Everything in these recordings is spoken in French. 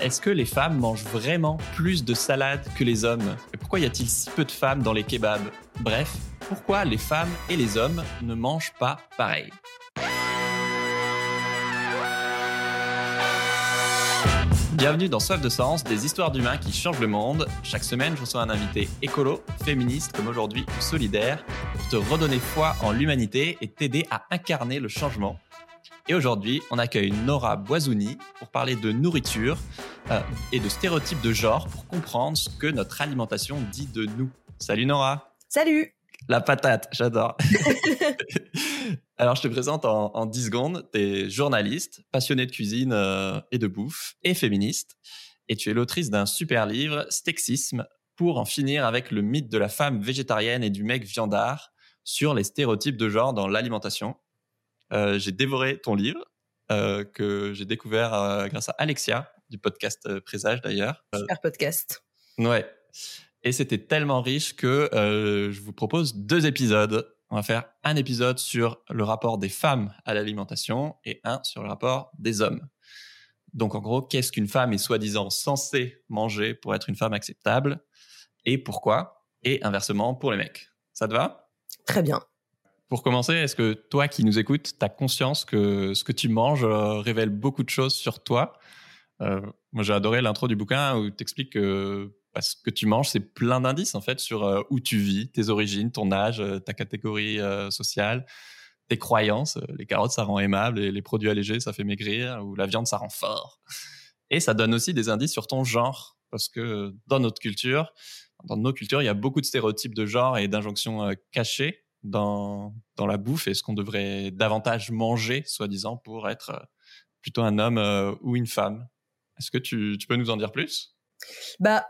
Est-ce que les femmes mangent vraiment plus de salade que les hommes? Et pourquoi y a-t-il si peu de femmes dans les kebabs? Bref, pourquoi les femmes et les hommes ne mangent pas pareil? Bienvenue dans Soif de Sens, des histoires d'humains qui changent le monde. Chaque semaine, je reçois un invité écolo, féministe comme aujourd'hui, solidaire, pour te redonner foi en l'humanité et t'aider à incarner le changement. Et aujourd'hui, on accueille Nora Boisouni pour parler de nourriture euh, et de stéréotypes de genre pour comprendre ce que notre alimentation dit de nous. Salut Nora. Salut. La patate, j'adore. Alors, je te présente en, 10 secondes. Tu es journaliste, passionné de cuisine euh, et de bouffe, et féministe. Et tu es l'autrice d'un super livre, Stexisme, pour en finir avec le mythe de la femme végétarienne et du mec viandard sur les stéréotypes de genre dans l'alimentation. Euh, j'ai dévoré ton livre euh, que j'ai découvert euh, grâce à Alexia du podcast Présage d'ailleurs. Super podcast. Ouais. Et c'était tellement riche que je vous propose deux épisodes. On va faire un épisode sur le rapport des femmes à l'alimentation et un sur le rapport des hommes. Donc en gros, qu'est-ce qu'une femme est soi-disant censée manger pour être une femme acceptable et pourquoi Et inversement pour les mecs. Ça te va? Très bien. Pour commencer, est-ce que toi qui nous écoutes, tu as conscience que ce que tu manges euh, révèle beaucoup de choses sur toi? Euh, Moi, j'ai adoré l'intro du bouquin où tu expliques que ce que tu manges, c'est plein d'indices en fait sur euh, où tu vis, tes origines, ton âge, ta catégorie sociale, tes croyances. Les carottes, ça rend aimable, et les produits allégés, ça fait maigrir, ou la viande, ça rend fort. Et ça donne aussi des indices sur ton genre, parce que dans notre culture, dans nos cultures, il y a beaucoup de stéréotypes de genre et d'injonctions cachées dans, dans la bouffe et ce qu'on devrait davantage manger, soi-disant, pour être euh, plutôt un homme euh, ou une femme. Est-ce que tu, tu, peux nous en dire plus? Bah,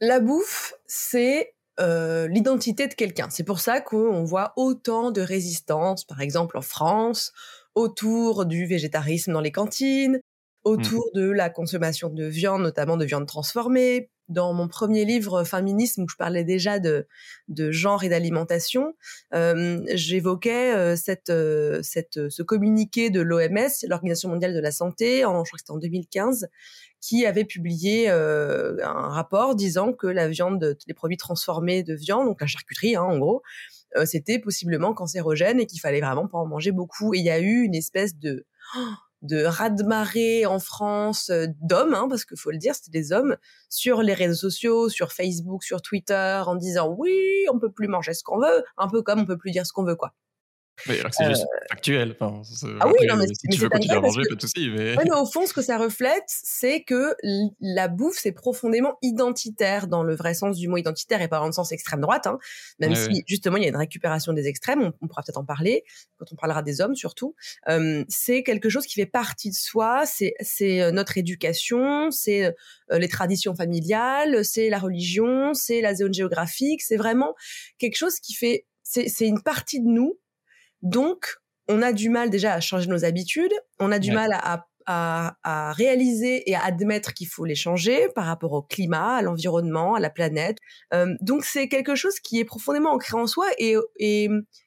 la bouffe, c'est euh, l'identité de quelqu'un. C'est pour ça qu'on voit autant de résistance, par exemple en France, autour du végétarisme dans les cantines, autour mmh. de la consommation de viande, notamment de viande transformée, dans mon premier livre Féminisme où je parlais déjà de, de genre et d'alimentation, euh, j'évoquais euh, cette, euh, cette, ce communiqué de l'OMS, l'Organisation mondiale de la santé, en, je crois que c'était en 2015, qui avait publié un rapport disant que la viande, les produits transformés de viande, donc la charcuterie hein, en gros, c'était possiblement cancérogène et qu'il fallait vraiment pas en manger beaucoup. Et il y a eu une espèce de de raz-de-marée en France euh, d'hommes, hein, parce qu'il faut le dire, c'était des hommes, sur les réseaux sociaux, sur Facebook, sur Twitter, en disant oui, on peut plus manger ce qu'on veut, un peu comme on peut plus dire ce qu'on veut, quoi. Mais alors que c'est juste euh, factuel. Enfin, ah oui, non, mais, si tu veux continuer à manger, pas de souci. Mais... mais... au fond, ce que ça reflète, c'est que la bouffe, c'est profondément identitaire dans le vrai sens du mot identitaire et pas dans le sens extrême droite. Hein, même si justement il y a une récupération des extrêmes, on, pourra peut-être en parler quand on parlera des hommes surtout. Euh, c'est quelque chose qui fait partie de soi. C'est euh, notre éducation, c'est euh, les traditions familiales, c'est la religion, c'est la zone géographique. C'est vraiment quelque chose qui fait c'est une partie de nous donc, on a du mal déjà à changer nos habitudes, on a du mal à, réaliser et à admettre qu'il faut les changer par rapport au climat, à l'environnement, à la planète. Euh, donc c'est quelque chose qui est profondément ancré en soi et,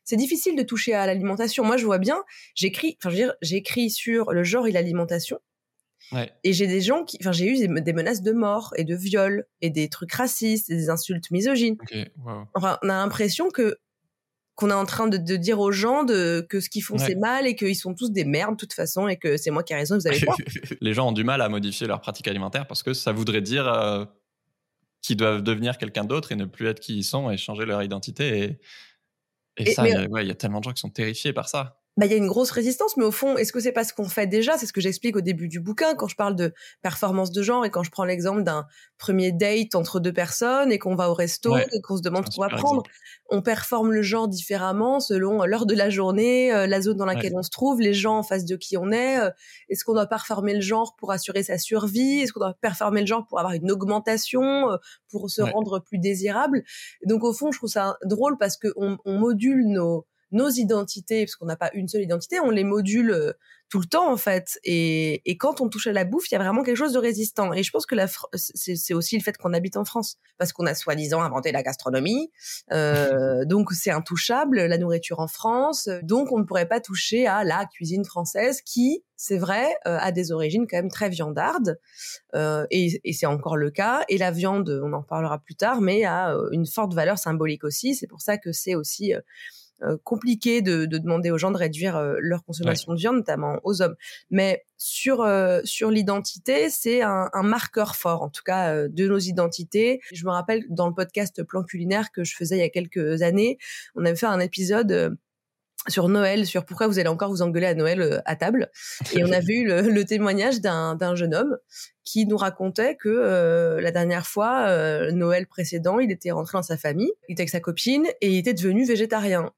c'est difficile de toucher à l'alimentation. Moi, je vois bien, j'écris, enfin, je veux dire, j'écris sur le genre et l'alimentation. Et j'ai des gens qui, enfin, j'ai eu des, menaces de mort et de viol et des trucs racistes et des insultes misogynes. Enfin, on a l'impression que qu'on est en train de, dire aux gens de, que ce qu'ils font c'est mal et qu'ils sont tous des merdes de toute façon et que c'est moi qui ai raison, vous avez pas. Les gens ont du mal à modifier leur pratique alimentaire parce que ça voudrait dire euh, qu'ils doivent devenir quelqu'un d'autre et ne plus être qui ils sont et changer leur identité. Et, et, ça, il y, a tellement de gens qui sont terrifiés par ça bah, il y a une grosse résistance, mais au fond, est-ce que c'est pas ce qu'on fait déjà? C'est ce que j'explique au début du bouquin quand je parle de performance de genre et quand je prends l'exemple d'un premier date entre deux personnes et qu'on va au resto et qu'on se demande ce qu'on va prendre. On performe le genre différemment selon l'heure de la journée, euh, la zone dans laquelle on se trouve, les gens en face de qui on est. Euh, est-ce qu'on doit performer le genre pour assurer sa survie? Est-ce qu'on doit performer le genre pour avoir une augmentation, euh, pour se rendre plus désirable? Donc au fond, je trouve ça drôle parce qu'on on module nos nos identités, parce qu'on n'a pas une seule identité, on les module euh, tout le temps en fait. Et, et quand on touche à la bouffe, il y a vraiment quelque chose de résistant. Et je pense que c'est aussi le fait qu'on habite en France, parce qu'on a soi-disant inventé la gastronomie, euh, donc c'est intouchable la nourriture en France. Donc on ne pourrait pas toucher à la cuisine française qui, c'est vrai, euh, a des origines quand même très viandardes. Euh, et, et c'est encore le cas. Et la viande, on en parlera plus tard, mais a euh, une forte valeur symbolique aussi. C'est pour ça que c'est aussi compliqué de, de, demander aux gens de réduire euh, leur consommation de viande, notamment aux hommes. Mais sur euh, sur l'identité, c'est un, un, marqueur fort, en tout cas de nos identités. Je me rappelle dans le podcast Plan culinaire que je faisais il y a quelques années, on avait fait un épisode sur Noël, sur pourquoi vous allez encore vous engueuler à Noël à table. Et on avait eu le, le témoignage d'un jeune homme qui nous racontait que euh, la dernière fois, euh, Noël précédent, il était rentré dans sa famille, il était avec sa copine et il était devenu végétarien.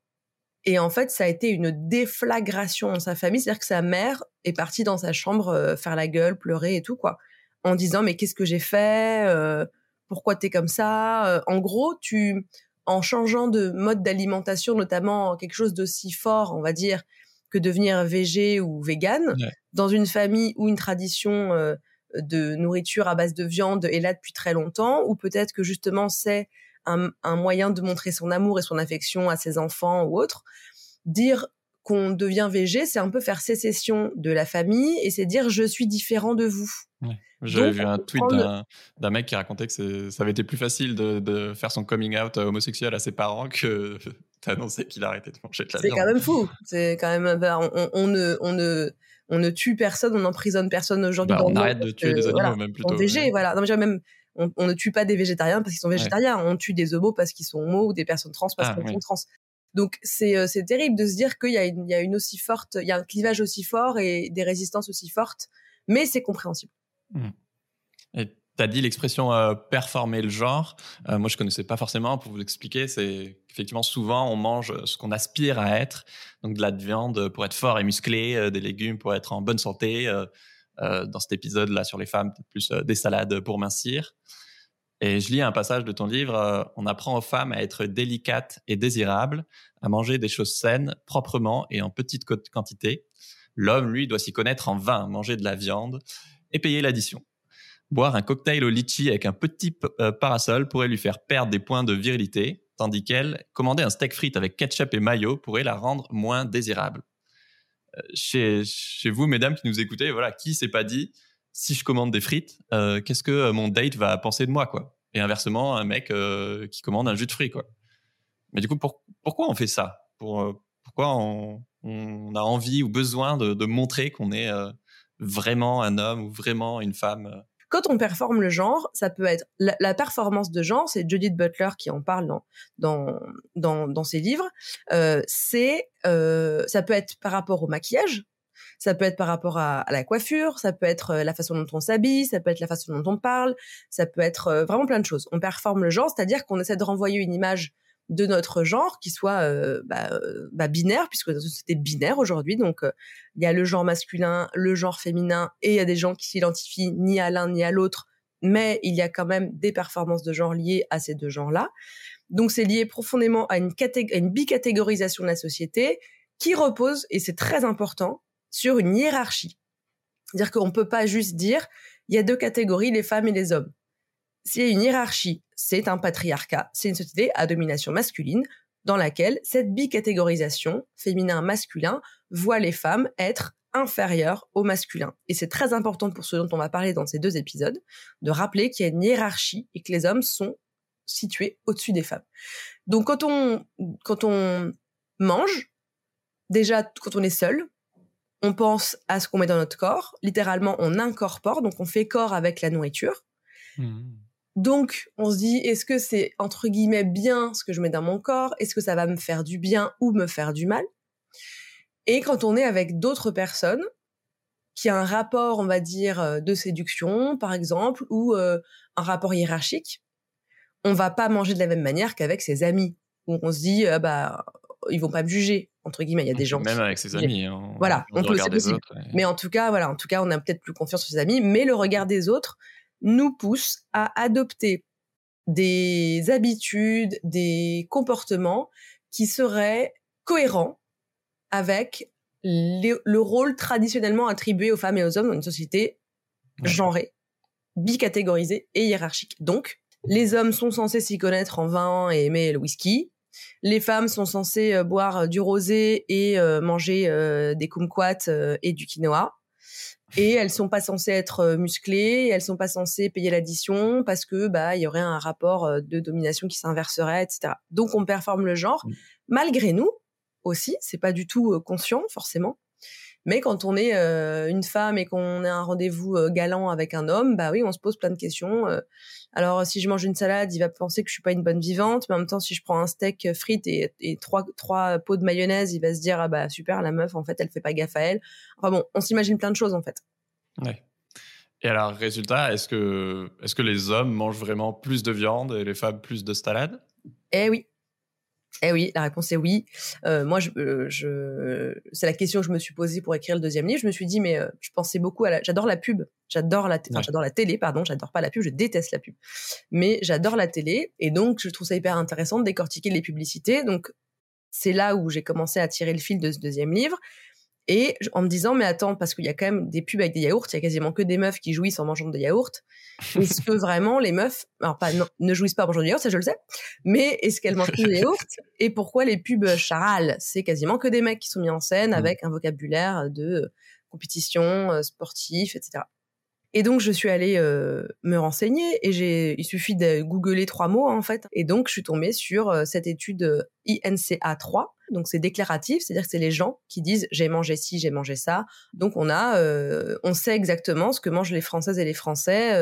Et en fait, ça a été une déflagration dans sa famille, c'est-à-dire que sa mère est partie dans sa chambre euh, faire la gueule, pleurer et tout quoi, en disant mais qu'est-ce que j'ai fait euh, Pourquoi t'es comme ça euh, En gros, tu en changeant de mode d'alimentation, notamment quelque chose d'aussi fort, on va dire, que devenir végé ou vegan, ouais. dans une famille ou une tradition euh, de nourriture à base de viande est là depuis très longtemps, ou peut-être que justement c'est un, un, moyen de montrer son amour et son affection à ses enfants ou autres. Dire qu'on devient végé, c'est un peu faire sécession de la famille et c'est dire je suis différent de vous. Ouais. J'avais vu un tweet d'un mec qui racontait que ça avait été plus facile de, de, faire son coming out homosexuel à ses parents que d'annoncer qu'il arrêtait de manger de la viande. C'est quand même fou. C'est quand même on, on, ne on ne on ne tue personne, on n'emprisonne personne aujourd'hui. Bah, on arrête de tuer des animaux voilà, même plutôt. Végé, voilà. Non, mais même on, on, ne tue pas des végétariens parce qu'ils sont végétariens, ouais. on tue des homos parce qu'ils sont homos ou des personnes trans parce ah, qu'elles oui. sont trans. Donc c'est euh, c'est terrible de se dire qu'il y a une il y a une aussi forte il y a un clivage aussi fort et des résistances aussi fortes, mais c'est compréhensible. Mmh. Et tu as dit l'expression euh, performer le genre. Euh, moi, je connaissais pas forcément. Pour vous expliquer, c'est effectivement souvent on mange ce qu'on aspire à être, donc de la viande pour être fort et musclé, euh, des légumes pour être en bonne santé. Euh, dans cet épisode-là sur les femmes, plus des salades pour mincir. Et je lis un passage de ton livre, on apprend aux femmes à être délicates et désirables, à manger des choses saines, proprement et en petite quantité. L'homme, lui, doit s'y connaître en vin, manger de la viande et payer l'addition. Boire un cocktail au litchi avec un petit euh, parasol pourrait lui faire perdre des points de virilité, tandis qu'elle, commander un steak frites avec ketchup et mayo pourrait la rendre moins désirable. Chez, vous, mesdames qui nous écoutez, voilà, qui s'est pas dit, si je commande des frites, euh, qu'est-ce que mon date va penser de moi, quoi? Et inversement, un mec euh, qui commande un jus de fruits, quoi. Mais du coup, pour, pourquoi on fait ça? Pour, euh, Pourquoi on, a envie ou besoin de, montrer qu'on est vraiment un homme ou vraiment une femme quand on performe le genre, ça peut être la, performance de genre, c'est Judith Butler qui en parle dans dans dans, dans ses livres. Euh, c'est euh, ça peut être par rapport au maquillage, ça peut être par rapport à, à, la coiffure, ça peut être la façon dont on s'habille, ça peut être la façon dont on parle, ça peut être vraiment plein de choses. On performe le genre, c'est-à-dire qu'on essaie de renvoyer une image de notre genre qui soit euh, bah, bah, binaire puisque c'était binaire aujourd'hui donc il euh, y a le genre masculin le genre féminin et il y a des gens qui s'identifient ni à l'un ni à l'autre mais il y a quand même des performances de genre liées à ces deux genres là donc c'est lié profondément à une, à une bicatégorisation de la société qui repose et c'est très important sur une hiérarchie. C'est-à-dire qu'on peut pas juste dire il y a deux catégories les femmes et les hommes a une hiérarchie, c'est un patriarcat, c'est une société à domination masculine dans laquelle cette bicatégorisation féminin-masculin voit les femmes être inférieures aux masculins. Et c'est très important pour ce dont on va parler dans ces deux épisodes, de rappeler qu'il y a une hiérarchie et que les hommes sont situés au-dessus des femmes. Donc quand on, quand on mange, déjà quand on est seul, on pense à ce qu'on met dans notre corps, littéralement on incorpore, donc on fait corps avec la nourriture. Mmh. Donc, on se dit, est-ce que c'est entre guillemets bien ce que je mets dans mon corps? Est-ce que ça va me faire du bien ou me faire du mal? Et quand on est avec d'autres personnes, qui a un rapport, on va dire, euh, de séduction, par exemple, ou euh, un rapport hiérarchique, on va pas manger de la même manière qu'avec ses amis, où on se dit, euh, bah, ils vont pas me juger entre guillemets. Il y a des gens même avec ses amis. Hein, voilà, on peut, c'est possible. Autres, et... Mais en tout cas, voilà, en tout cas, on a peut-être plus confiance sur ses amis, mais le regard des autres nous pousse à adopter des habitudes, des comportements qui seraient cohérent avec le rôle traditionnellement attribué aux femmes et aux hommes dans une société genrée, bicatégorisée et hiérarchique. Donc, les hommes sont censés s'y connaître en vin et aimer le whisky. Les femmes sont censées euh, boire euh, du rosé et euh, manger des kumquats et du quinoa. Et elles sont pas censées être musclées, elles sont pas censées payer l'addition parce que bah il y aurait un rapport de domination qui s'inverserait, etc. Donc on performe le genre. Mmh. Malgré nous aussi, c'est pas du tout conscient forcément. Mais quand on est euh, une femme et qu'on a un rendez-vous euh, galant avec un homme, bah oui, on se pose plein de questions. Euh. alors, si je mange une salade, il va penser que je suis pas une bonne vivante, mais en même temps, si je prends un steak frites et, et trois, trois pots de mayonnaise, il va se dire ah bah super, la meuf, en fait, elle fait pas gaffe à elle. Enfin bon, on s'imagine plein de choses en fait. Ouais. Et alors, résultat, est-ce que, est-ce que les hommes mangent vraiment plus de viande et les femmes plus de salade? Eh oui, eh oui, la réponse est oui. Euh, moi, je, euh, je c'est la question que je me suis posée pour écrire le deuxième livre. Je me suis dit, mais euh, je pensais beaucoup à la. J'adore la pub. J'adore la. Enfin, j'adore la télé. Pardon, j'adore pas la pub. Je déteste la pub. Mais j'adore la télé et donc je trouve ça hyper intéressant de décortiquer les publicités. Donc c'est là où j'ai commencé à tirer le fil de ce deuxième livre. Et en me disant, mais attends, parce qu'il y a quand même des pubs avec des yaourts, il y a quasiment que des meufs qui jouissent en mangeant des yaourts. Est-ce que vraiment les meufs, alors pas, ne jouissent pas en mangeant des yaourts, ça je le sais, mais est-ce qu'elles mangent des yaourts Et pourquoi les pubs charales C'est quasiment que des mecs qui sont mis en scène mmh. avec un vocabulaire de compétition, euh, sportif, etc. Et donc, je suis allée euh, me renseigner et j'ai, il suffit de googler trois mots, en fait. Et donc, je suis tombée sur euh, cette étude euh, INCA 3. Donc, c'est déclaratif, c'est-à-dire que c'est les gens qui disent j'ai mangé ci, j'ai mangé ça. Donc, on a, on sait exactement ce que mangent les Françaises et les Français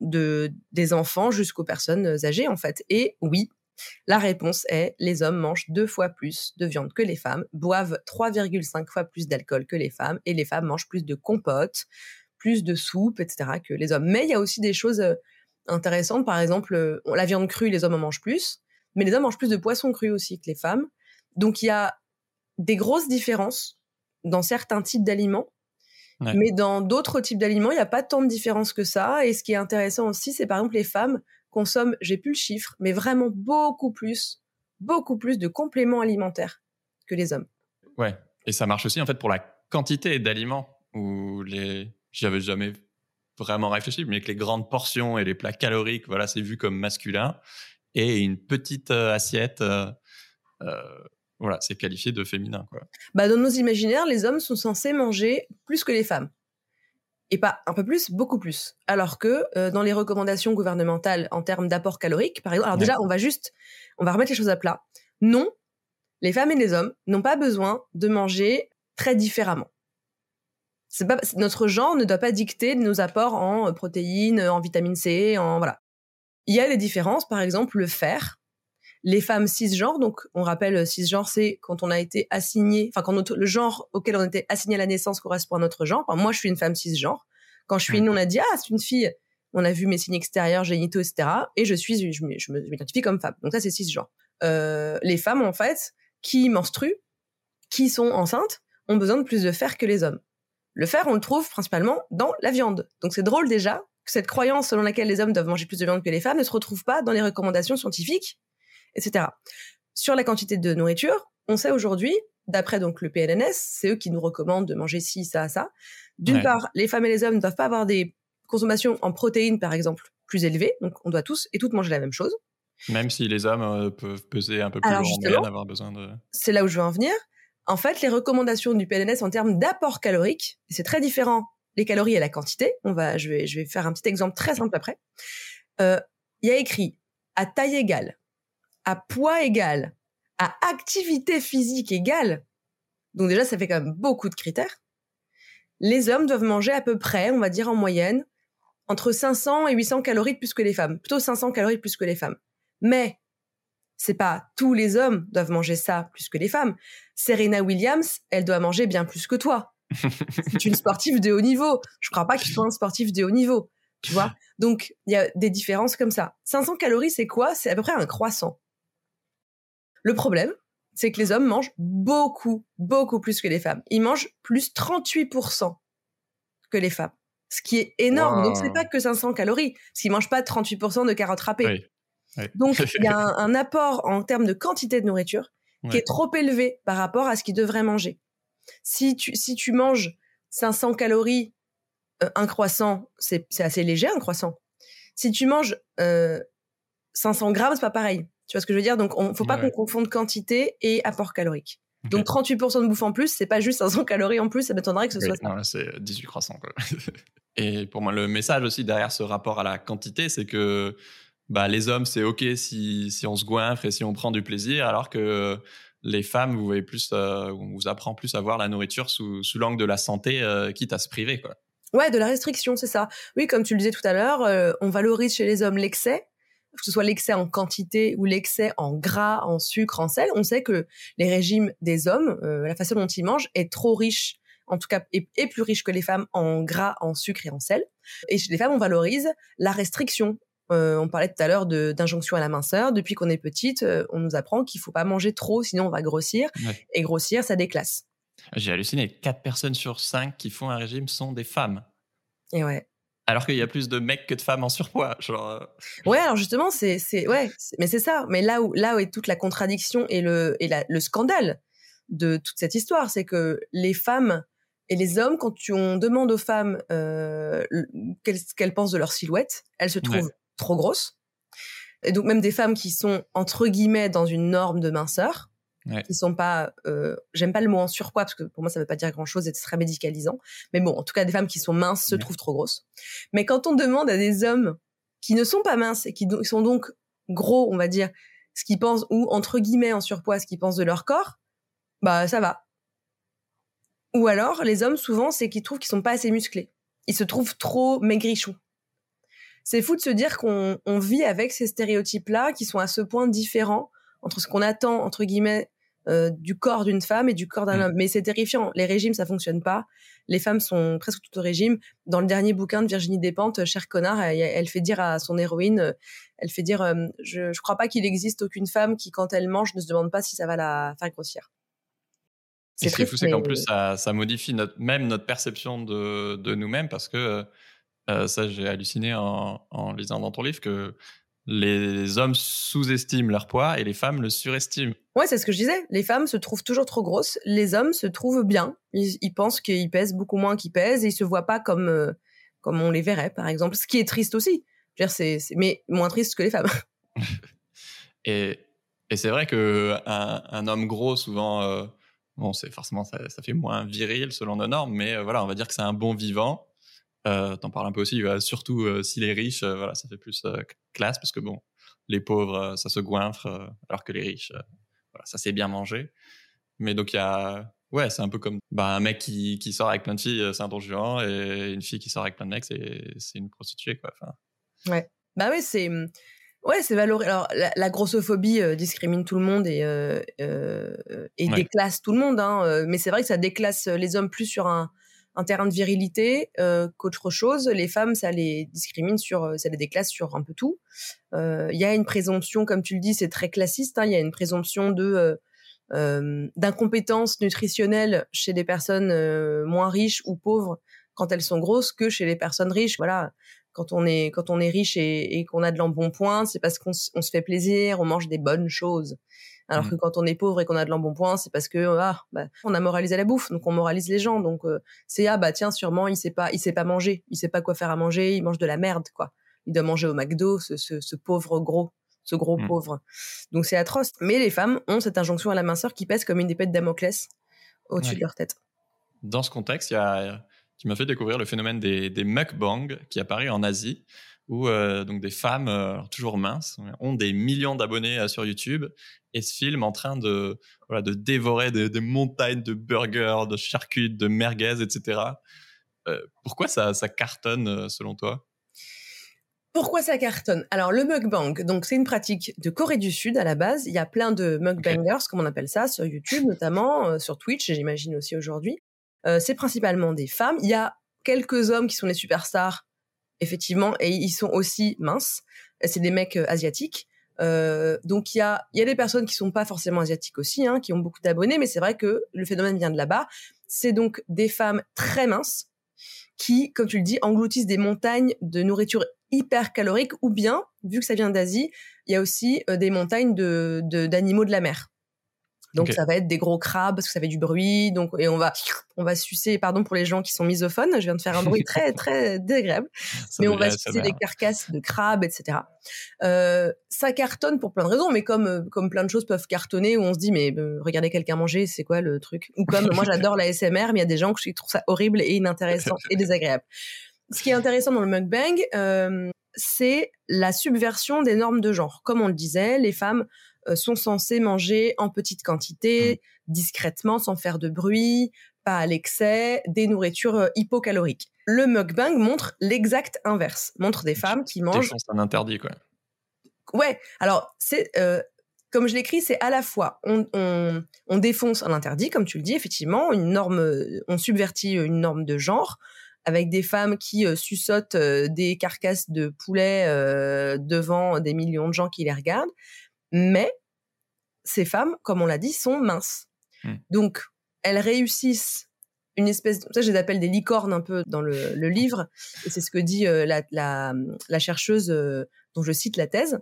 de, des enfants jusqu'aux personnes âgées, en fait. Et oui, la réponse est les hommes mangent deux fois plus de viande que les femmes, boivent 3,5 fois plus d'alcool que les femmes et les femmes mangent plus de compotes, plus de soupe, etc. que les hommes. Mais il y a aussi des choses euh, intéressantes. Par exemple, euh, la viande crue, les hommes en mangent plus, mais les hommes mangent plus de poisson cru aussi que les femmes. Donc il y a des grosses différences dans certains types d'aliments. Mais dans d'autres types d'aliments, il n'y a pas tant de différence que ça. Et ce qui est intéressant aussi, c'est par exemple les femmes consomment, j'ai plus le chiffre, mais vraiment beaucoup plus, beaucoup plus de compléments alimentaires que les hommes. Ouais. Et ça marche aussi en fait pour la quantité d'aliments où les j'y avais jamais vraiment réfléchi, mais que les grandes portions et les plats caloriques, voilà, c'est vu comme masculin, et une petite euh, assiette, euh, euh, voilà, c'est qualifié de féminin, quoi. Bah, dans nos imaginaires, les hommes sont censés manger plus que les femmes. Et pas un peu plus, beaucoup plus. Alors que dans les recommandations gouvernementales en termes d'apport calorique, par exemple, alors déjà, on va juste, on va remettre les choses à plat. Non, les femmes et les hommes n'ont pas besoin de manger très différemment pas notre genre ne doit pas dicter nos apports en euh, protéines, en vitamine C, en voilà. Il y a des différences, par exemple le fer. Les femmes cisgenres, donc on rappelle euh, cisgenre, c'est quand on a été assigné, enfin quand le genre auquel on était assigné à la naissance correspond à notre genre. moi, je suis une femme cisgenre. Quand je suis née, on a dit ah c'est une fille. On a vu mes signes extérieurs, génitaux, etc. Et je suis, je, je m'identifie comme femme. Donc ça c'est cisgenre. Euh, les femmes en fait qui menstruent, qui sont enceintes, ont besoin de plus de fer que les hommes. Le fer, on le trouve principalement dans la viande. Donc c'est drôle déjà que cette croyance selon laquelle les hommes doivent manger plus de viande que les femmes ne se retrouve pas dans les recommandations scientifiques, etc. Sur la quantité de nourriture, on sait aujourd'hui, d'après donc le PNNS, c'est eux qui nous recommandent de manger ci, ça, ça. D'une part, les femmes et les hommes ne doivent pas avoir des consommations en protéines, par exemple, plus élevées. Donc on doit tous et toutes manger la même chose. Même si les hommes euh, peuvent peser un peu plus lourd avoir besoin de... C'est là où je veux en venir en fait, les recommandations du PNNS en termes d'apport calorique, c'est très différent les calories et la quantité. On va, je vais, je vais faire un petit exemple très simple après. Euh, il y a écrit à taille égale, à poids égal, à activité physique égale. Donc déjà, ça fait quand même beaucoup de critères. Les hommes doivent manger à peu près, on va dire en moyenne, entre 500 et 800 calories de plus que les femmes. Plutôt 500 calories de plus que les femmes. Mais c'est pas tous les hommes doivent manger ça plus que les femmes. Serena Williams, elle doit manger bien plus que toi. c'est une sportive de haut niveau. Je crois pas qu'il soit un sportif de haut niveau. Tu vois Donc, il y a des différences comme ça. 500 calories, c'est quoi? C'est à peu près un croissant. Le problème, c'est que les hommes mangent beaucoup, beaucoup plus que les femmes. Ils mangent plus 38% que les femmes. Ce qui est énorme. Donc, c'est pas que 500 calories. Parce qu'ils mangent pas 38% de carottes râpées. Donc, il y a un, apport en termes de quantité de nourriture qui est trop élevé par rapport à ce qu'il devrait manger. Si tu, si tu manges 500 calories, euh, un croissant, c'est assez léger un croissant. Si tu manges 500 grammes, c'est pas pareil. Tu vois ce que je veux dire? Donc, on faut pas qu'on confonde quantité et apport calorique. Donc 38% de bouffe en plus, c'est pas juste 500 calories en plus, ça m'étonnerait que ce soit ça. Non, c'est 18 croissants. Quoi. et pour moi, le message aussi derrière ce rapport à la quantité, c'est que bah, les hommes, c'est OK si, si on se goinfre et si on prend du plaisir, alors que les femmes, vous plus, euh, on vous apprend plus à voir la nourriture sous, sous l'angle de la santé, euh, quitte à se priver. Quoi. Ouais, de la restriction, c'est ça. Oui, comme tu le disais tout à l'heure, euh, on valorise chez les hommes l'excès, que ce soit l'excès en quantité ou l'excès en gras, en sucre, en sel, on sait que les régimes des hommes, la façon dont ils mangent est trop riche, en tout cas, est, plus riche que les femmes en gras, en sucre et en sel. Et chez les femmes, on valorise la restriction. Euh, on parlait tout à l'heure d'injonction à la minceur. Depuis qu'on est petite, euh, on nous apprend qu'il faut pas manger trop, sinon on va grossir. Et grossir, ça déclasse. J'ai halluciné. 4 personnes sur 5 qui font un régime sont des femmes. Et ouais. Alors qu'il y a plus de mecs que de femmes en surpoids. Genre... Euh. Ouais, alors justement, c'est, ouais, mais c'est ça. Mais là où, là où est toute la contradiction et le, et le scandale de toute cette histoire, c'est que les femmes et les hommes, quand tu, on demande aux femmes euh, qu'elles pensent de leur silhouette, elles se trouvent trop grosses. Et donc même des femmes qui sont entre guillemets dans une norme de minceur, ouais. qui sont pas, euh, j'aime pas le mot en surpoids parce que pour moi ça veut pas dire grand chose et c'est très médicalisant. Mais bon, en tout cas des femmes qui sont minces se trouvent trop grosses. Mais quand on demande à des hommes qui ne sont pas minces et qui sont donc gros, on va dire, ce qu'ils pensent ou entre guillemets en surpoids, ce qu'ils pensent de leur corps, bah ça va. Ou alors les hommes souvent c'est qu'ils trouvent qu'ils sont pas assez musclés. Ils se trouvent trop maigrichons. C'est fou de se dire qu'on on vit avec ces stéréotypes-là qui sont à ce point différents entre ce qu'on attend entre guillemets euh, du corps d'une femme et du corps d'un mm. homme. Mais c'est terrifiant. Les régimes, ça fonctionne pas. Les femmes sont presque toutes au régime. Dans le dernier bouquin de Virginie Despentes, Cher connard, elle, fait dire à son héroïne, euh, elle fait dire, euh, je, je crois pas qu'il existe aucune femme qui, quand elle mange, ne se demande pas si ça va la faire grossir. C'est ce qui est fou, c'est qu'en plus, ça, ça, modifie notre, même notre perception de, de nous-mêmes parce que ça, j'ai halluciné en, en lisant dans ton livre que les hommes sous-estiment leur poids et les femmes le surestiment. Ouais, c'est ce que je disais. Les femmes se trouvent toujours trop grosses. Les hommes se trouvent bien. Ils, pensent qu'ils pèsent beaucoup moins qu'ils pèsent et ils se voient pas comme euh, comme on les verrait, par exemple. Ce qui est triste aussi. c'est, mais moins triste que les femmes. et, et c'est vrai que un, homme gros, souvent, euh, bon, c'est forcément ça, ça, fait moins viril selon nos normes, mais euh, voilà, on va dire que c'est un bon vivant. Euh, T'en parles un peu aussi, surtout euh, s'il est riche, euh, voilà, ça fait plus euh, classe parce que bon, les pauvres, ça se goinfre, alors que les riches, voilà, ça c'est bien manger. Mais donc il y a, ouais, c'est un peu comme bah, un mec qui, qui sort avec plein de filles, c'est un don juan, et une fille qui sort avec plein de mecs, c'est une prostituée, quoi. Enfin, ouais, bah oui, c'est. Ouais, c'est valorisé. Alors, la, grossophobie discrimine tout le monde et, euh, et déclasse tout le monde, hein, mais c'est vrai que ça déclasse les hommes plus sur un, un terrain de virilité euh, qu'autre chose. Les femmes, ça les discrimine sur, euh, ça les déclasse sur un peu tout. Euh, il y a une présomption, comme tu le dis, c'est très classiste. Hein, il y a une présomption de euh, d'incompétence nutritionnelle chez des personnes moins riches ou pauvres quand elles sont grosses que chez les personnes riches. Voilà, quand on est quand on est riche et, et qu'on a de l'embonpoint, c'est parce qu'on se fait plaisir, on mange des bonnes choses. Alors mmh. que quand on est pauvre et qu'on a de l'embonpoint, c'est parce que ah, bah, on a moralisé la bouffe, donc on moralise les gens. Donc euh, c'est ah bah tiens sûrement il sait pas il sait pas manger, il sait pas quoi faire à manger, il mange de la merde quoi. Il doit manger au McDo, ce, ce, ce pauvre gros, ce gros mmh. pauvre. Donc c'est atroce. Mais les femmes ont cette injonction à la minceur qui pèse comme une épée de Damoclès au-dessus de leur tête. Dans ce contexte, il y a qui m'a fait découvrir le phénomène des, des mukbang qui apparaît en Asie où euh, donc des femmes euh, toujours minces ont des millions d'abonnés euh, sur YouTube et se filment en train de voilà de dévorer des, montagnes de burgers, de charcuterie, de merguez, etc. pourquoi ça, ça cartonne selon toi? Pourquoi ça cartonne? Alors le mukbang, donc c'est une pratique de Corée du Sud à la base. Il y a plein de mukbangers, comme on appelle ça, sur YouTube notamment, sur Twitch, j'imagine aussi aujourd'hui. c'est principalement des femmes. Il y a quelques hommes qui sont les superstars effectivement, et ils sont aussi minces. C'est des mecs euh, asiatiques. Euh, donc il y a, y a des personnes qui sont pas forcément asiatiques aussi, hein, qui ont beaucoup d'abonnés, mais c'est vrai que le phénomène vient de là-bas. C'est donc des femmes très minces qui, comme tu le dis, engloutissent des montagnes de nourriture hyper calorique, ou bien, vu que ça vient d'Asie, il y a aussi euh, des montagnes de d'animaux de, la mer. Donc ça va être des gros crabes parce que ça fait du bruit. Donc et on va on va sucer. Pardon pour les gens qui sont misophones. Je viens de faire un bruit très très désagréable. mais on va sucer des carcasses de crabes, etc. Euh, ça cartonne pour plein de raisons. Mais comme euh, comme plein de choses peuvent cartonner où on se dit mais euh, regardez quelqu'un manger, c'est quoi le truc? Ou comme moi j'adore la SMR, mais il y a des gens qui trouvent ça horrible et inintéressant et désagréable. Ce qui est intéressant dans le mukbang, euh, c'est la subversion des normes de genre. Comme on le disait, les femmes sont censées manger en petite quantité, mmh. discrètement, sans faire de bruit, pas à l'excès, des nourritures euh, hypocaloriques. Le mukbang montre l'exact inverse, montre des femmes qui mangent. C'est un interdit, quoi. Ouais. Alors c'est euh, comme je l'écris, c'est à la fois on, on, on, défonce un interdit, comme tu le dis, effectivement, une norme, on subvertit une norme de genre avec des femmes qui euh, suçotent des carcasses de poulet devant des millions de gens qui les regardent. Mais ces femmes, comme on l'a dit, sont minces. Hmm. Donc, elles réussissent une espèce, ça je les appelle des licornes un peu dans le, livre, et c'est ce que dit euh, la, chercheuse euh, dont je cite la thèse.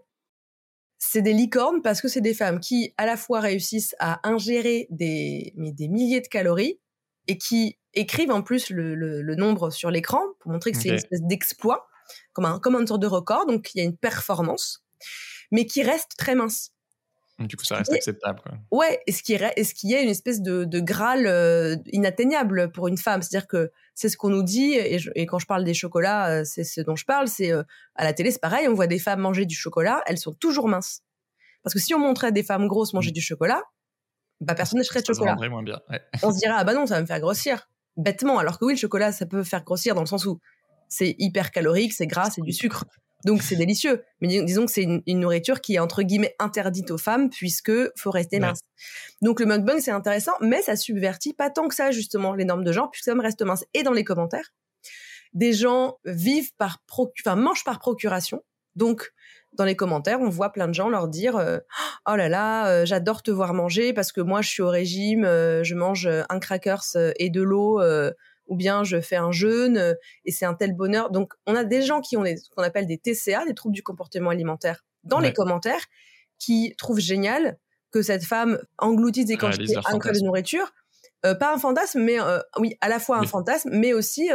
C'est des licornes parce que c'est des femmes qui à la fois réussissent à ingérer des, des milliers de calories et qui écrivent en plus le, nombre sur l'écran pour montrer que c'est une espèce d'exploit, comme un, comme un tour de record, donc il y a une performance mais qui reste très mince. Du coup, ça reste acceptable. Quoi. Ouais, et ce qui est, ce qui est une espèce de, de graal euh, inatteignable pour une femme. C'est-à-dire que c'est ce qu'on nous dit, et, et, quand je parle des chocolats, euh, c'est ce dont je parle. C'est euh, à la télé, c'est pareil. On voit des femmes manger du chocolat, elles sont toujours minces. Parce que si on montrait des femmes grosses manger mmh. du chocolat, bah personne ne ferait de chocolat. moins bien. On se dirait ah bah non, ça va me faire grossir bêtement. Alors que oui, le chocolat, ça peut faire grossir dans le sens où c'est hyper calorique, c'est gras, c'est du sucre. Donc c'est délicieux. Mais disons que c'est une, nourriture qui est entre guillemets interdite aux femmes puisque faut rester mince. Donc le mukbang c'est intéressant, mais ça subvertit pas tant que ça justement les normes de genre puisque ça me reste mince. Et dans les commentaires, des gens vivent par enfin mangent par procuration. Donc dans les commentaires, on voit plein de gens leur dire euh, "Oh là là, euh, j'adore te voir manger parce que moi je suis au régime, euh, je mange un crackers et de l'eau ou bien je fais un jeûne euh, et c'est un tel bonheur. Donc, on a des gens qui ont ce qu'on appelle des TCA, des troubles du comportement alimentaire, dans les commentaires, qui trouvent génial que cette femme engloutisse des quantités incroyables de nourriture. Euh, pas un fantasme, mais euh, oui, à la fois un fantasme, mais aussi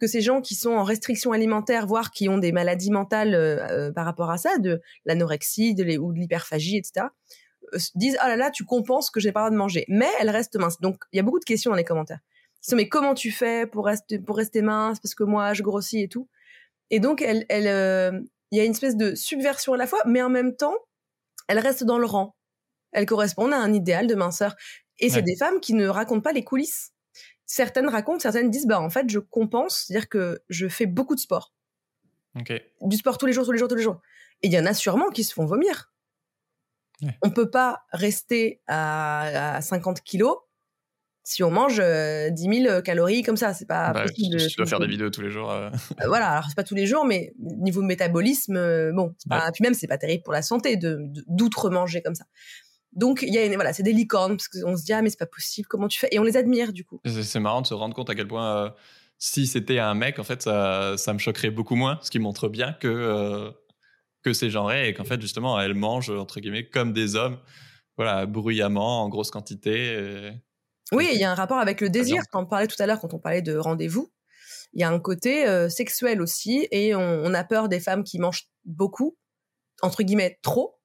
que ces gens qui sont en restriction alimentaire, voire qui ont des maladies mentales par rapport à ça, de l'anorexie de ou de l'hyperphagie, etc., disent ah là là, tu compenses que j'ai pas le droit de manger, mais elle reste mince. Donc il y a beaucoup de questions dans les commentaires mais comment tu fais pour rester pour rester mince? Parce que moi je grossis et tout. Et donc elle elle euh, il y a une espèce de subversion à la fois, mais en même temps elle reste dans le rang. Elle correspond à un idéal de minceur. Et c'est des femmes qui ne racontent pas les coulisses. Certaines racontent, certaines disent bah en fait je compense, c'est-à-dire que je fais beaucoup de sport. Du sport tous les jours, tous les jours, tous les jours. Et il y en a sûrement qui se font vomir. On peut pas rester à, à 50 kilos si on mange 10 euh, 000 calories comme ça, c'est pas bah, possible. Tu dois faire des vidéos tous les jours. Euh. Euh, voilà, alors c'est pas tous les jours, mais niveau métabolisme, bon, pas, puis même c'est pas terrible pour la santé de d'outre manger comme ça. Donc il y a voilà, c'est des licornes parce qu'on se dit ah mais c'est pas possible, comment tu fais? Et on les admire du coup. C'est marrant de se rendre compte à quel point si c'était un mec, en fait, ça, ça me choquerait beaucoup moins, ce qui montre bien que que c'est genré et qu'en fait justement elles mangent entre guillemets comme des hommes, voilà, bruyamment en grosse quantité. Oui, il y a un rapport avec le désir. Quand on parlait tout à l'heure, quand on parlait de rendez-vous, il y a un côté euh, sexuel aussi, et on, a peur des femmes qui mangent beaucoup, entre guillemets trop,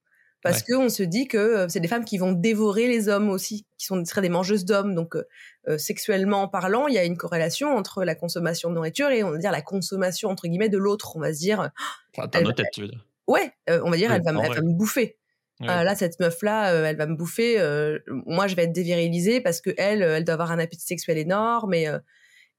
parce qu'on se dit que euh, c'est des femmes qui vont dévorer les hommes aussi, qui sont seraient des mangeuses d'hommes. Donc, euh, sexuellement parlant, il y a une corrélation entre la consommation de nourriture et on va dire la consommation entre guillemets de l'autre. On va se dire, enfin, elle, tête, tu veux dire. Ouais, on va dire, elle, va, elle va me bouffer. Ah, là, cette meuf-là, euh, elle va me bouffer. Euh, moi, je vais être dévirilisée parce que elle, euh, elle doit avoir un appétit sexuel énorme et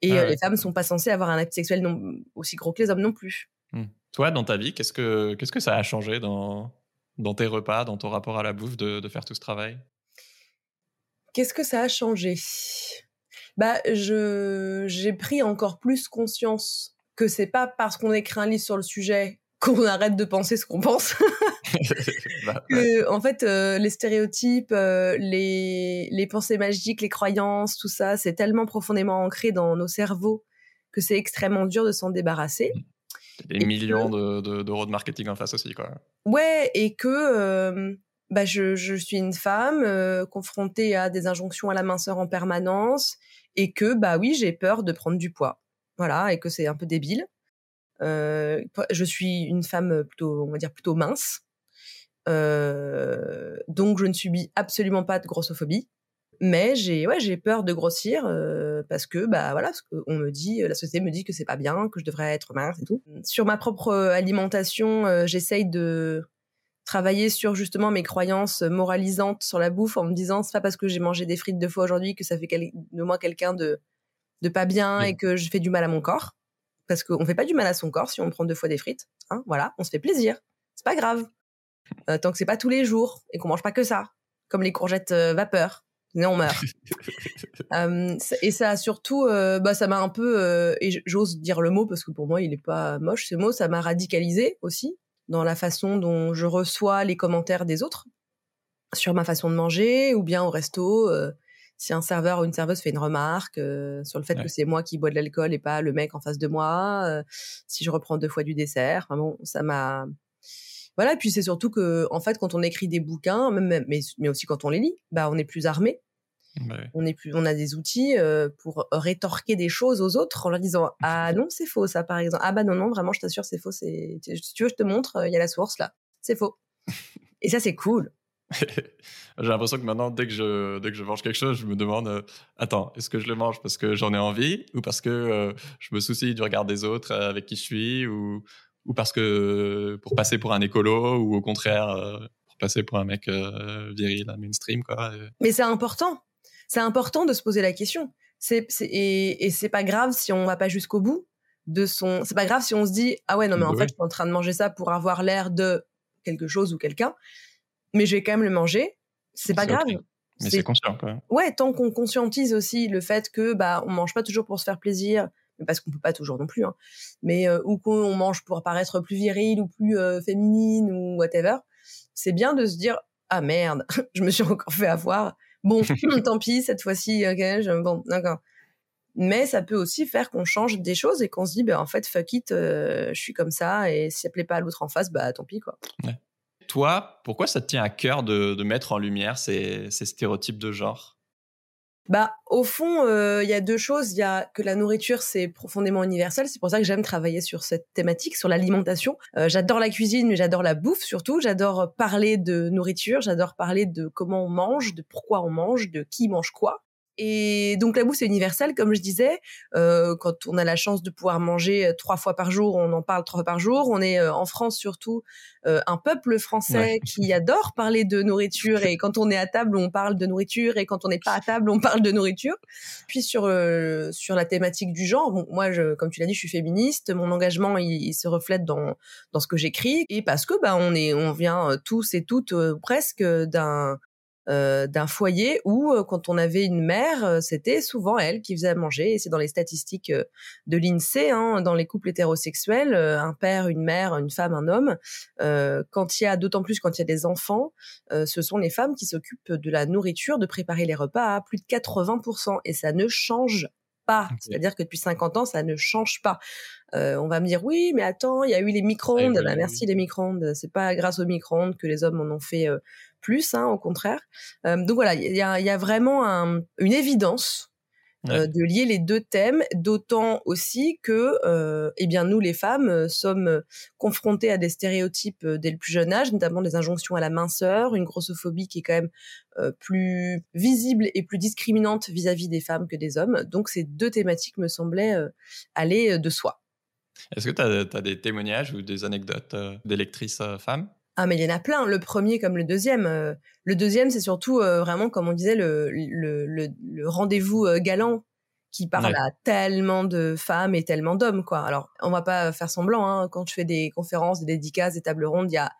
et ah les femmes sont pas censées avoir un appétit sexuel non, aussi gros que les hommes non plus. Mmh. Toi, dans ta vie, qu'est-ce que qu'est-ce que ça a changé dans dans tes repas, dans ton rapport à la bouffe, de, de faire tout ce travail? Qu'est-ce que ça a changé? Bah, je j'ai pris encore plus conscience que c'est pas parce qu'on écrit un livre sur le sujet qu'on arrête de penser ce qu'on pense. Bah, en fait, euh, les stéréotypes, euh, les, les pensées magiques, les croyances, tout ça, c'est tellement profondément ancré dans nos cerveaux que c'est extrêmement dur de s'en débarrasser. Des millions d'euros de, de marketing en face aussi, quoi. Ouais, et que euh, bah je, je suis une femme confrontée à des injonctions à la minceur en permanence et que bah oui j'ai peur de prendre du poids voilà et que c'est un peu débile je suis une femme plutôt on va dire plutôt mince. Euh, donc je ne subis absolument pas de grossophobie. Mais j'ai ouais j'ai peur de grossir euh, parce que bah voilà parce qu'on me dit la société me dit que c'est pas bien que je devrais être mince et tout. Sur ma propre alimentation euh, j'essaye de travailler sur justement mes croyances moralisantes sur la bouffe en me disant c'est pas parce que j'ai mangé des frites deux fois aujourd'hui que ça fait de moi quelqu'un de de pas bien et que je fais du mal à mon corps parce qu'on fait pas du mal à son corps si on prend deux fois des frites hein, voilà on se fait plaisir c'est pas grave euh, tant que c'est pas tous les jours et qu'on mange pas que ça comme les courgettes euh, vapeur sinon on meurt euh, et ça surtout euh, bah ça m'a un peu et j'ose dire le mot parce que pour moi il est pas moche ce mot ça m'a radicalisé aussi dans la façon dont je reçois les commentaires des autres sur ma façon de manger ou bien au resto. Euh, si un serveur ou une serveuse fait une remarque euh, sur le fait ouais. que c'est moi qui bois de l'alcool et pas le mec en face de moi, euh, si je reprends deux fois du dessert, enfin bon, ça m'a voilà. Puis c'est surtout que en fait, quand on écrit des bouquins, même mais, mais aussi quand on les lit, bah on est plus armé. Ouais. On est plus, on a des outils euh, pour rétorquer des choses aux autres en leur disant ah non c'est faux ça par exemple ah bah non non vraiment je t'assure c'est faux c'est si tu veux je te montre il y a la source là c'est faux et ça c'est cool j'ai l'impression que maintenant dès que je dès que je mange quelque chose je me demande euh, attends est-ce que je le mange parce que j'en ai envie ou parce que euh, je me soucie du regard des autres euh, avec qui je suis ou ou parce que pour passer pour un écolo ou au contraire pour passer pour un mec viril un mainstream quoi mais c'est important c'est important de se poser la question. C'est, et, et c'est pas grave si on va pas jusqu'au bout de son. C'est pas grave si on se dit ah ouais non mais en oui. fait je suis en train de manger ça pour avoir l'air de quelque chose ou quelqu'un, mais je vais quand même le manger. C'est pas grave. Okay. Mais c'est conscient même. Ouais, tant qu'on conscientise aussi le fait que bah on mange pas toujours pour se faire plaisir, parce qu'on peut pas toujours non plus, hein, mais euh, ou qu'on mange pour paraître plus viril ou plus euh, féminine ou whatever. C'est bien de se dire ah merde, je me suis encore fait avoir Bon, tant pis, cette fois-ci, ok, je, bon, d'accord. Mais ça peut aussi faire qu'on change des choses et qu'on se dit, ben, en fait, fuck it, euh, je suis comme ça, et si ça plaît pas à l'autre en face, bah tant pis, quoi. Ouais. Toi, pourquoi ça te tient à cœur de, mettre en lumière ces, stéréotypes de genre? Bah, au fond, il euh, y a deux choses. Il y a que la nourriture, c'est profondément universel. C'est pour ça que j'aime travailler sur cette thématique, sur l'alimentation. Euh, j'adore la cuisine, mais j'adore la bouffe surtout. J'adore parler de nourriture. J'adore parler de comment on mange, de pourquoi on mange, de qui mange quoi. Et donc la bouffe c'est universel, comme je disais. Euh, quand on a la chance de pouvoir manger euh, trois fois par jour, on en parle trois fois par jour. On est euh, en France surtout euh, un peuple français ouais. qui adore parler de nourriture. Et quand on est à table, on parle de nourriture. Et quand on n'est pas à table, on parle de nourriture. Puis sur euh, sur la thématique du genre, bon, moi, je, comme tu l'as dit, je suis féministe. Mon engagement, il, il se reflète dans dans ce que j'écris. Et parce que bah on est on vient tous et toutes presque d'un euh, d'un foyer où, euh, quand on avait une mère, euh, c'était souvent elle qui faisait à manger. Et c'est dans les statistiques de l'INSEE, hein, dans les couples hétérosexuels, un père, une mère, une femme, un homme. quand il y a, d'autant plus quand il y a des enfants, ce sont les femmes qui s'occupent de la nourriture, de préparer les repas à plus de 80%. Et ça ne change pas. Okay. C'est-à-dire que depuis 50 ans, ça ne change pas. Euh, on va me dire oui, mais attends, il y a eu les micro-ondes. Ah, bah, merci les micro-ondes. C'est pas grâce aux micro-ondes que les hommes en ont fait euh, plus, hein, au contraire. Euh, donc voilà, il y a, y a, vraiment un, une évidence euh, de lier les deux thèmes, d'autant aussi que, euh, eh bien, nous les femmes sommes confrontées à des stéréotypes dès le plus jeune âge, notamment des injonctions à la minceur, une grossophobie qui est quand même plus visible et plus discriminante vis-à-vis -vis des femmes que des hommes. Donc ces deux thématiques me semblaient aller de soi. Est-ce que tu as, as, des témoignages ou des anecdotes d'électrices femmes? Ah, mais il y en a plein, le premier comme le deuxième. Euh, le deuxième, c'est surtout euh, vraiment, comme on disait, le, le, le, le rendez-vous euh, galant qui parle ouais. à tellement de femmes et tellement d'hommes, quoi. Alors, on va pas faire semblant, hein, quand je fais des conférences, des dédicaces, des tables rondes, il y a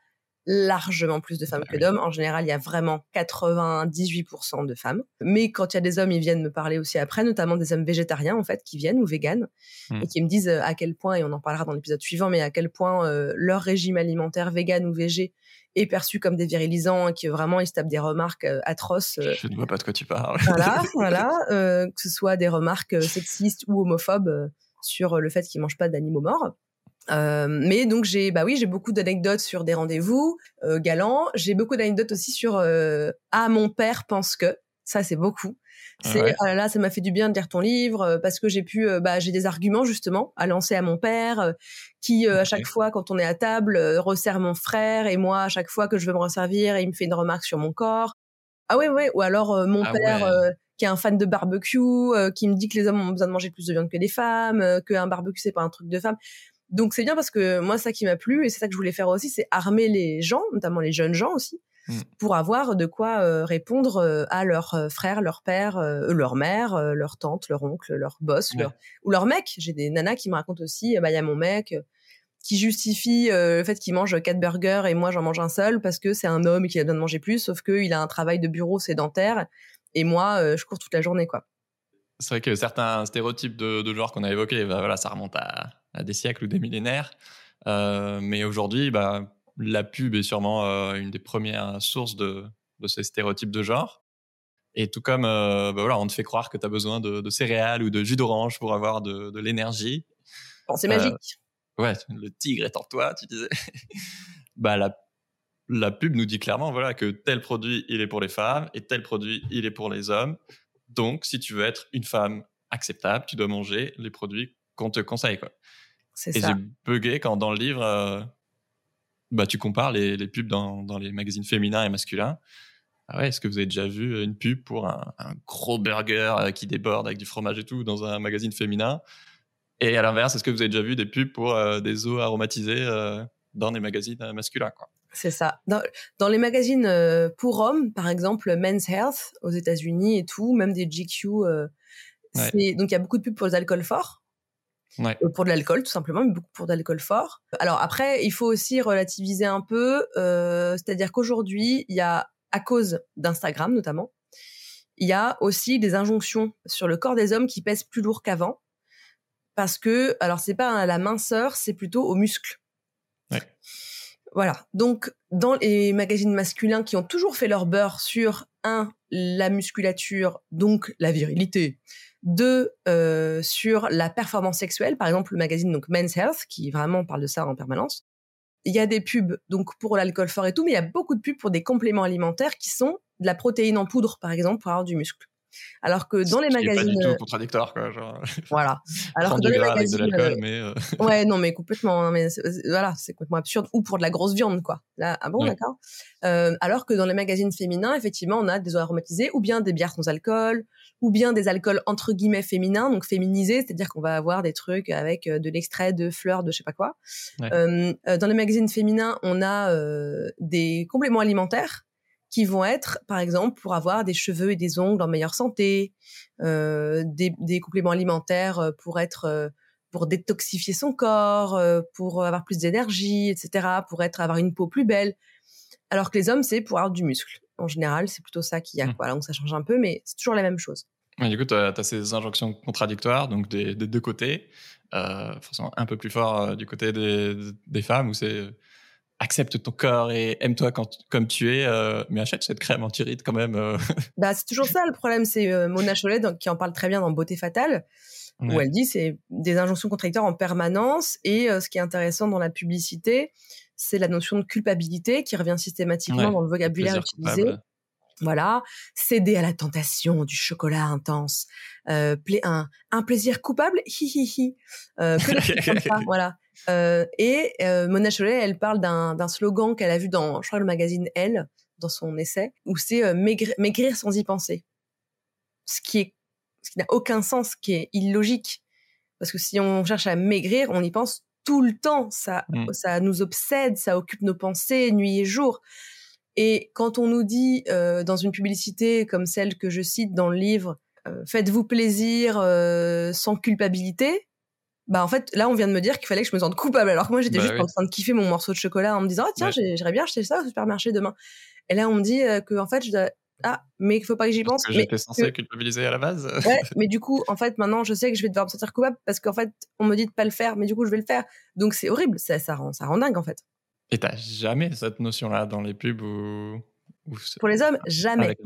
largement plus de femmes que d'hommes. En général, il y a vraiment 98% de femmes. Mais quand il y a des hommes, ils viennent me parler aussi après, notamment des hommes végétariens, en fait, qui viennent ou véganes, mmh. et qui me disent à quel point, et on en parlera dans l'épisode suivant, mais à quel point euh, leur régime alimentaire vegan ou végé est perçu comme des virilisants et que vraiment ils se tapent des remarques euh, atroces. Euh, Je ne vois pas de quoi tu parles. Voilà, voilà, que ce soit des remarques sexistes ou homophobes sur le fait qu'ils mangent pas d'animaux morts. Euh, mais donc j'ai bah oui j'ai beaucoup d'anecdotes sur des rendez-vous euh, galants. J'ai beaucoup d'anecdotes aussi sur euh, ah mon père pense que ça c'est beaucoup. C'est ah là, là ça m'a fait du bien de lire ton livre euh, parce que j'ai pu euh, bah j'ai des arguments justement à lancer à mon père qui à chaque fois quand on est à table resserre mon frère et moi à chaque fois que je veux me resservir il me fait une remarque sur mon corps. Ah ouais ouais ou alors mon ah père qui est un fan de barbecue qui me dit que les hommes ont besoin de manger plus de viande que les femmes, qu'un barbecue c'est pas un truc de femme. Donc c'est bien parce que moi ça qui m'a plu et c'est ça que je voulais faire aussi, c'est armer les gens, notamment les jeunes gens aussi, mm. pour avoir de quoi euh, répondre euh, à leurs euh, frères, leur père, leur mère, leur tante, leur oncle, leur boss, ou leur mec. J'ai des nanas qui me racontent aussi, bah il y a mon mec qui justifie le fait qu'il mange quatre burgers et moi j'en mange un seul parce que c'est un homme et qu'il a besoin de manger plus, sauf qu'il a un travail de bureau sédentaire et moi je cours toute la journée quoi. C'est vrai que certains stéréotypes de, de genre qu'on a évoqués, bah, voilà, ça remonte à à des siècles ou des millénaires. Euh, mais aujourd'hui, bah, la pub est sûrement euh, une des premières sources de, de, ces stéréotypes de genre. Et tout comme euh, bah voilà, on te fait croire que tu as besoin de, de, céréales ou de jus d'orange pour avoir de, de l'énergie. C'est magique. Ouais, le tigre est en toi, tu disais. bah, la, la pub nous dit clairement voilà, que tel produit, il est pour les femmes et tel produit, il est pour les hommes. Donc, si tu veux être une femme acceptable, tu dois manger les produits qu'on te conseille. Quoi. Et j'ai bugué quand dans le livre, euh, bah, tu compares les, les pubs dans, dans, les magazines féminins et masculins. Ah ouais, est-ce que vous avez déjà vu une pub pour un, gros burger euh, qui déborde avec du fromage et tout dans un magazine féminin? Et à l'inverse, est-ce que vous avez déjà vu des pubs pour euh, des eaux aromatisées dans des magazines masculins quoi? C'est ça. Dans, dans, les magazines pour hommes, par exemple Men's Health aux États-Unis et tout, même des GQ, donc il y a beaucoup de pubs pour les alcools forts. Ouais. Euh, pour de l'alcool tout simplement, mais beaucoup pour de l'alcool fort. Alors après, il faut aussi relativiser un peu, euh, c'est-à-dire qu'aujourd'hui, il y a, à cause d'Instagram notamment, il y a aussi des injonctions sur le corps des hommes qui pèsent plus lourd qu'avant, parce que, alors c'est pas à la minceur, c'est plutôt aux muscles. Ouais. Voilà. Donc, dans les magazines masculins qui ont toujours fait leur beurre sur un, la musculature, donc la virilité, deux euh, sur la performance sexuelle, par exemple le magazine donc Men's Health qui vraiment parle de ça en permanence. Il y a des pubs donc pour l'alcool fort et tout, mais il y a beaucoup de pubs pour des compléments alimentaires qui sont de la protéine en poudre par exemple pour avoir du muscle. Alors que dans les magazines. Pas du tout euh, contradictoire, quoi. Genre... Voilà. Alors que dans les magazines. De l'alcool, mais. Euh, ouais, non, mais complètement. Hein, mais voilà, c'est complètement absurde. Ou pour de la grosse viande, quoi. Là, ah bon, d'accord. Euh, alors que dans les magazines féminins, effectivement, on a des eaux aromatisées, ou bien des bières sans alcool, ou bien des alcools entre guillemets féminins, donc féminisés, c'est-à-dire qu'on va avoir des trucs avec de l'extrait de fleurs de je sais pas quoi. Euh, dans les magazines féminins, on a des compléments alimentaires qui vont être, par exemple, pour avoir des cheveux et des ongles en meilleure santé, euh, des, des, compléments alimentaires euh, pour être, euh, pour détoxifier son corps, pour avoir plus d'énergie, etc., pour être, avoir une peau plus belle. Alors que les hommes, c'est pour avoir du muscle. En général, c'est plutôt ça qu'il y a. Mmh. Donc ça change un peu, mais c'est toujours la même chose. du coup, tu as, ces injonctions contradictoires, donc des, des deux côtés, euh, forcément un peu plus fort du côté des, des femmes, où c'est accepte ton corps et aime-toi comme tu es, euh, mais achète cette crème anti-rides quand même. Euh. Bah, c'est toujours ça le problème. C'est euh, Mona Chollet qui en parle très bien dans Beauté fatale, où elle dit c'est des injonctions contradictoires en permanence. Et ce qui est intéressant dans la publicité, c'est la notion de culpabilité qui revient systématiquement dans le vocabulaire utilisé. Voilà, céder à la tentation du chocolat intense, un, un, plaisir coupable, hi hi hi, que voilà. Euh, et euh, Mona Chollet, elle parle d'un slogan qu'elle a vu dans, je crois, le magazine Elle, dans son essai, où c'est euh, maigrir, sans y penser. Ce qui est, ce qui n'a aucun sens, qui est illogique. Parce que si on cherche à maigrir, on y pense tout le temps. Ça, mm. ça nous obsède, ça occupe nos pensées nuit et jour. Et quand on nous dit euh, dans une publicité comme celle que je cite dans le livre, euh, faites-vous plaisir euh, sans culpabilité, bah en fait là on vient de me dire qu'il fallait que je me sente coupable alors que moi j'étais bah juste en train de kiffer mon morceau de chocolat en me disant oh, tiens j'irais bien acheter ça au supermarché demain. Et là on me dit euh, que en fait je dois ah mais il faut pas que j'y pense que j'étais censé culpabiliser à la base. Ouais mais du coup en fait maintenant je sais que je vais devoir me sentir coupable parce qu'en fait on me dit de pas le faire mais du coup je vais le faire. Donc c'est horrible ça ça rend ça rend dingue en fait. Et t'as jamais cette notion là dans les pubs ou pour les hommes jamais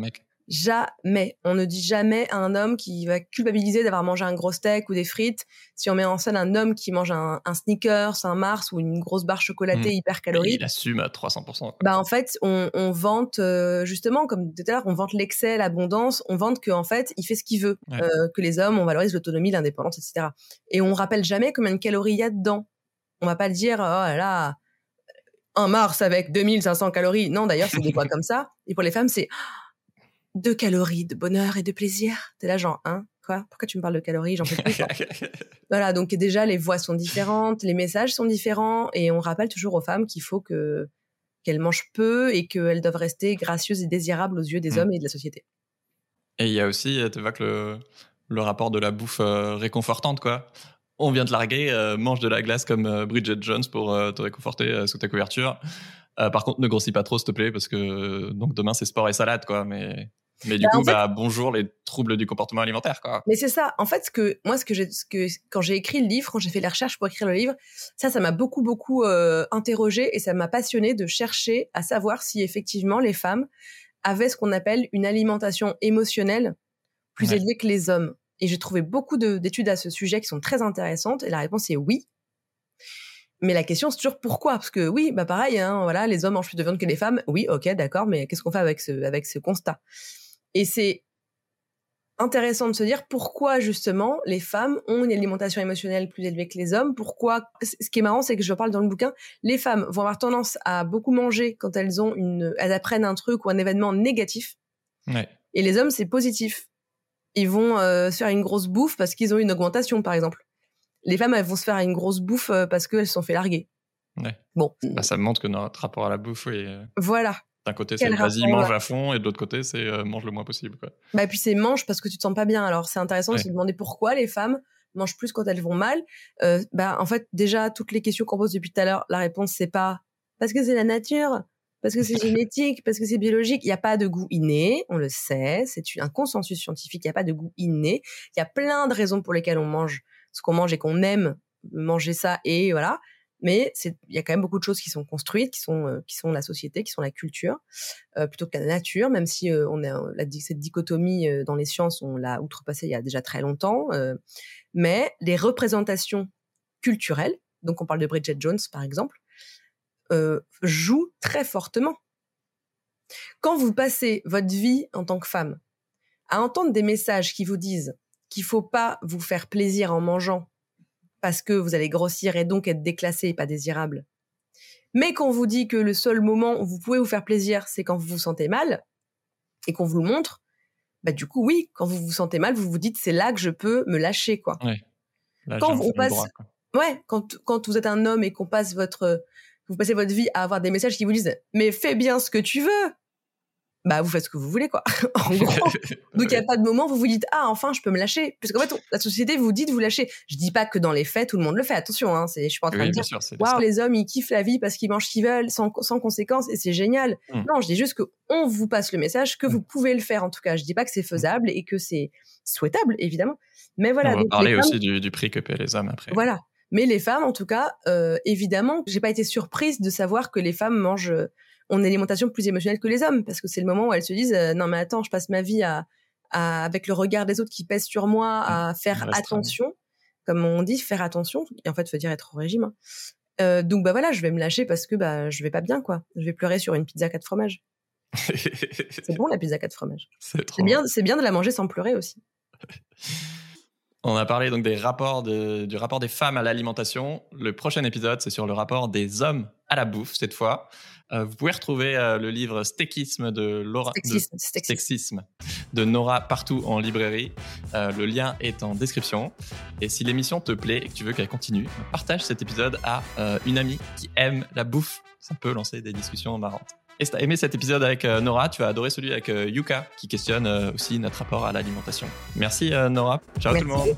Jamais. On ne dit jamais à un homme qui va culpabiliser d'avoir mangé un gros steak ou des frites si on met en scène un homme qui mange un, un Snickers, un Mars ou une grosse barre chocolatée mmh. hyper calorique. Il assume à 300%. Bah en fait, on, on vante euh, justement, comme tout à l'heure, on vante l'excès, l'abondance, on vante qu'en fait, il fait ce qu'il veut, euh, que les hommes, on valorise l'autonomie, l'indépendance, etc. Et on rappelle jamais combien de calories il y a dedans. On va pas le dire, oh là là, un Mars avec 2500 calories. Non, d'ailleurs, c'est des poids comme ça. Et pour les femmes, c'est deux calories de bonheur et de plaisir. T'es là genre, hein, quoi? Pourquoi tu me parles de calories? J'en peux plus. voilà, donc déjà les voix sont différentes, les messages sont différents, et on rappelle toujours aux femmes qu'il faut que qu'elles mangent peu et qu'elles doivent rester gracieuses et désirables aux yeux des mmh. hommes et de la société. Et il y a aussi, tu vois que le, le rapport de la bouffe euh, réconfortante, quoi. On vient de larguer, euh, mange de la glace comme euh, Bridget Jones pour te réconforter sous ta couverture. par contre, ne grossis pas trop, s'il te plaît, parce que donc demain c'est sport et salade, quoi. Mais mais du bah, coup, bah, bonjour les troubles du comportement alimentaire, quoi. Mais c'est ça. En fait, ce que moi, ce que j'ai, ce que quand j'ai écrit le livre, quand j'ai fait les recherches pour écrire le livre, ça, ça m'a beaucoup, beaucoup euh, interrogé et ça m'a passionné de chercher à savoir si effectivement les femmes avaient ce qu'on appelle une alimentation émotionnelle plus élevée que les hommes. Et j'ai trouvé beaucoup d'études à ce sujet qui sont très intéressantes. Et la réponse est oui. Mais la question, c'est toujours pourquoi? Parce que oui, bah pareil, hein, voilà, les hommes mangent plus de viande que les femmes. Oui, ok, d'accord, mais qu'est-ce qu'on fait avec ce, avec ce constat? Et c'est intéressant de se dire pourquoi justement les femmes ont une alimentation émotionnelle plus élevée que les hommes. Pourquoi Ce qui est marrant, c'est que je parle dans le bouquin, les femmes vont avoir tendance à beaucoup manger quand elles ont une, elles apprennent un truc ou un événement négatif. Et les hommes, c'est positif. Ils vont euh, se faire une grosse bouffe parce qu'ils ont une augmentation, par exemple. Les femmes, elles vont se faire une grosse bouffe euh, parce qu'elles se sont fait larguer. Bon. Bah, ça montre que notre rapport à la bouffe est. Euh, voilà. D'un côté, c'est vas-y, mange à fond, et de l'autre côté, c'est euh, mange le moins possible. Quoi. Bah, et puis c'est mange parce que tu te sens pas bien. Alors, c'est intéressant de se demander pourquoi les femmes mangent plus quand elles vont mal. Euh, bah, en fait, déjà, toutes les questions qu'on pose depuis tout à l'heure, la réponse, c'est pas parce que c'est la nature, parce que c'est génétique, parce que c'est biologique. Il n'y a pas de goût inné, on le sait, c'est un consensus scientifique, il n'y a pas de goût inné. Il y a plein de raisons pour lesquelles on mange ce qu'on mange et qu'on aime manger ça, et voilà mais il y a quand même beaucoup de choses qui sont construites, qui sont euh, la société, qui sont la culture, euh, plutôt que la nature. Même si euh, on a cette dichotomie dans les sciences, on l'a outrepassée il y a déjà très longtemps. mais les représentations culturelles, donc on parle de Bridget Jones par exemple, jouent très fortement. Quand vous passez votre vie en tant que femme à entendre des messages qui vous disent qu'il faut pas vous faire plaisir en mangeant parce que vous allez grossir et donc être déclassé et pas désirable. Mais quand on vous dit que le seul moment où vous pouvez vous faire plaisir, c'est quand vous vous sentez mal et qu'on vous le montre, bah du coup oui, quand vous vous sentez mal, vous vous dites c'est là que je peux me lâcher quoi. quand on passe, ouais, quand quand vous êtes un homme et qu'on passe votre, vous passez votre vie à avoir des messages qui vous disent mais fais bien ce que tu veux, bah vous faites ce que vous voulez quoi. en gros. Donc il n'y a pas de moment où vous vous dites ah enfin je peux me lâcher parce qu'en fait la société vous dit de vous lâcher. Je dis pas que dans les faits tout le monde le fait attention hein, c'est je suis pas en train de dire waouh les hommes ils kiffent la vie parce qu'ils mangent ce qu'ils veulent sans sans conséquence et c'est génial. Mmh. Non, je dis juste que on vous passe le message que mmh. vous pouvez le faire en tout cas. Je dis pas que c'est faisable et que c'est souhaitable évidemment. Mais voilà, on va parler aussi du, du, prix que paient les hommes après. Voilà. Mais les femmes, en tout cas, euh, évidemment, j'ai pas été surprise de savoir que les femmes mangent on a une alimentation plus émotionnelle que les hommes parce que c'est le moment où elles se disent euh, non mais attends je passe ma vie à, avec le regard des autres qui pèsent sur moi à mmh. faire attention. Comme on dit faire attention et en fait faut dire être au régime hein. euh, donc bah voilà je vais me lâcher parce que bah je vais pas bien quoi. Je vais pleurer sur une pizza 4 fromages. C'est bon la pizza 4 fromages. C'est bien c'est bien de la manger sans pleurer aussi. On a parlé donc des rapports du rapport des femmes à l'alimentation. Le prochain épisode, c'est sur le rapport des hommes à la bouffe cette fois. Euh, vous pouvez retrouver euh, le livre Stéquisme de Laura de, Nora partout en librairie. Euh, le lien est en description. Et si l'émission te plaît et que tu veux qu'elle continue, partage cet épisode à une amie qui aime la bouffe. Ça peut lancer des discussions marrantes. Et si tu as aimé cet épisode avec Nora, tu vas adorer celui avec Yuka qui questionne aussi notre rapport à l'alimentation. Merci Nora. Ciao tout le monde.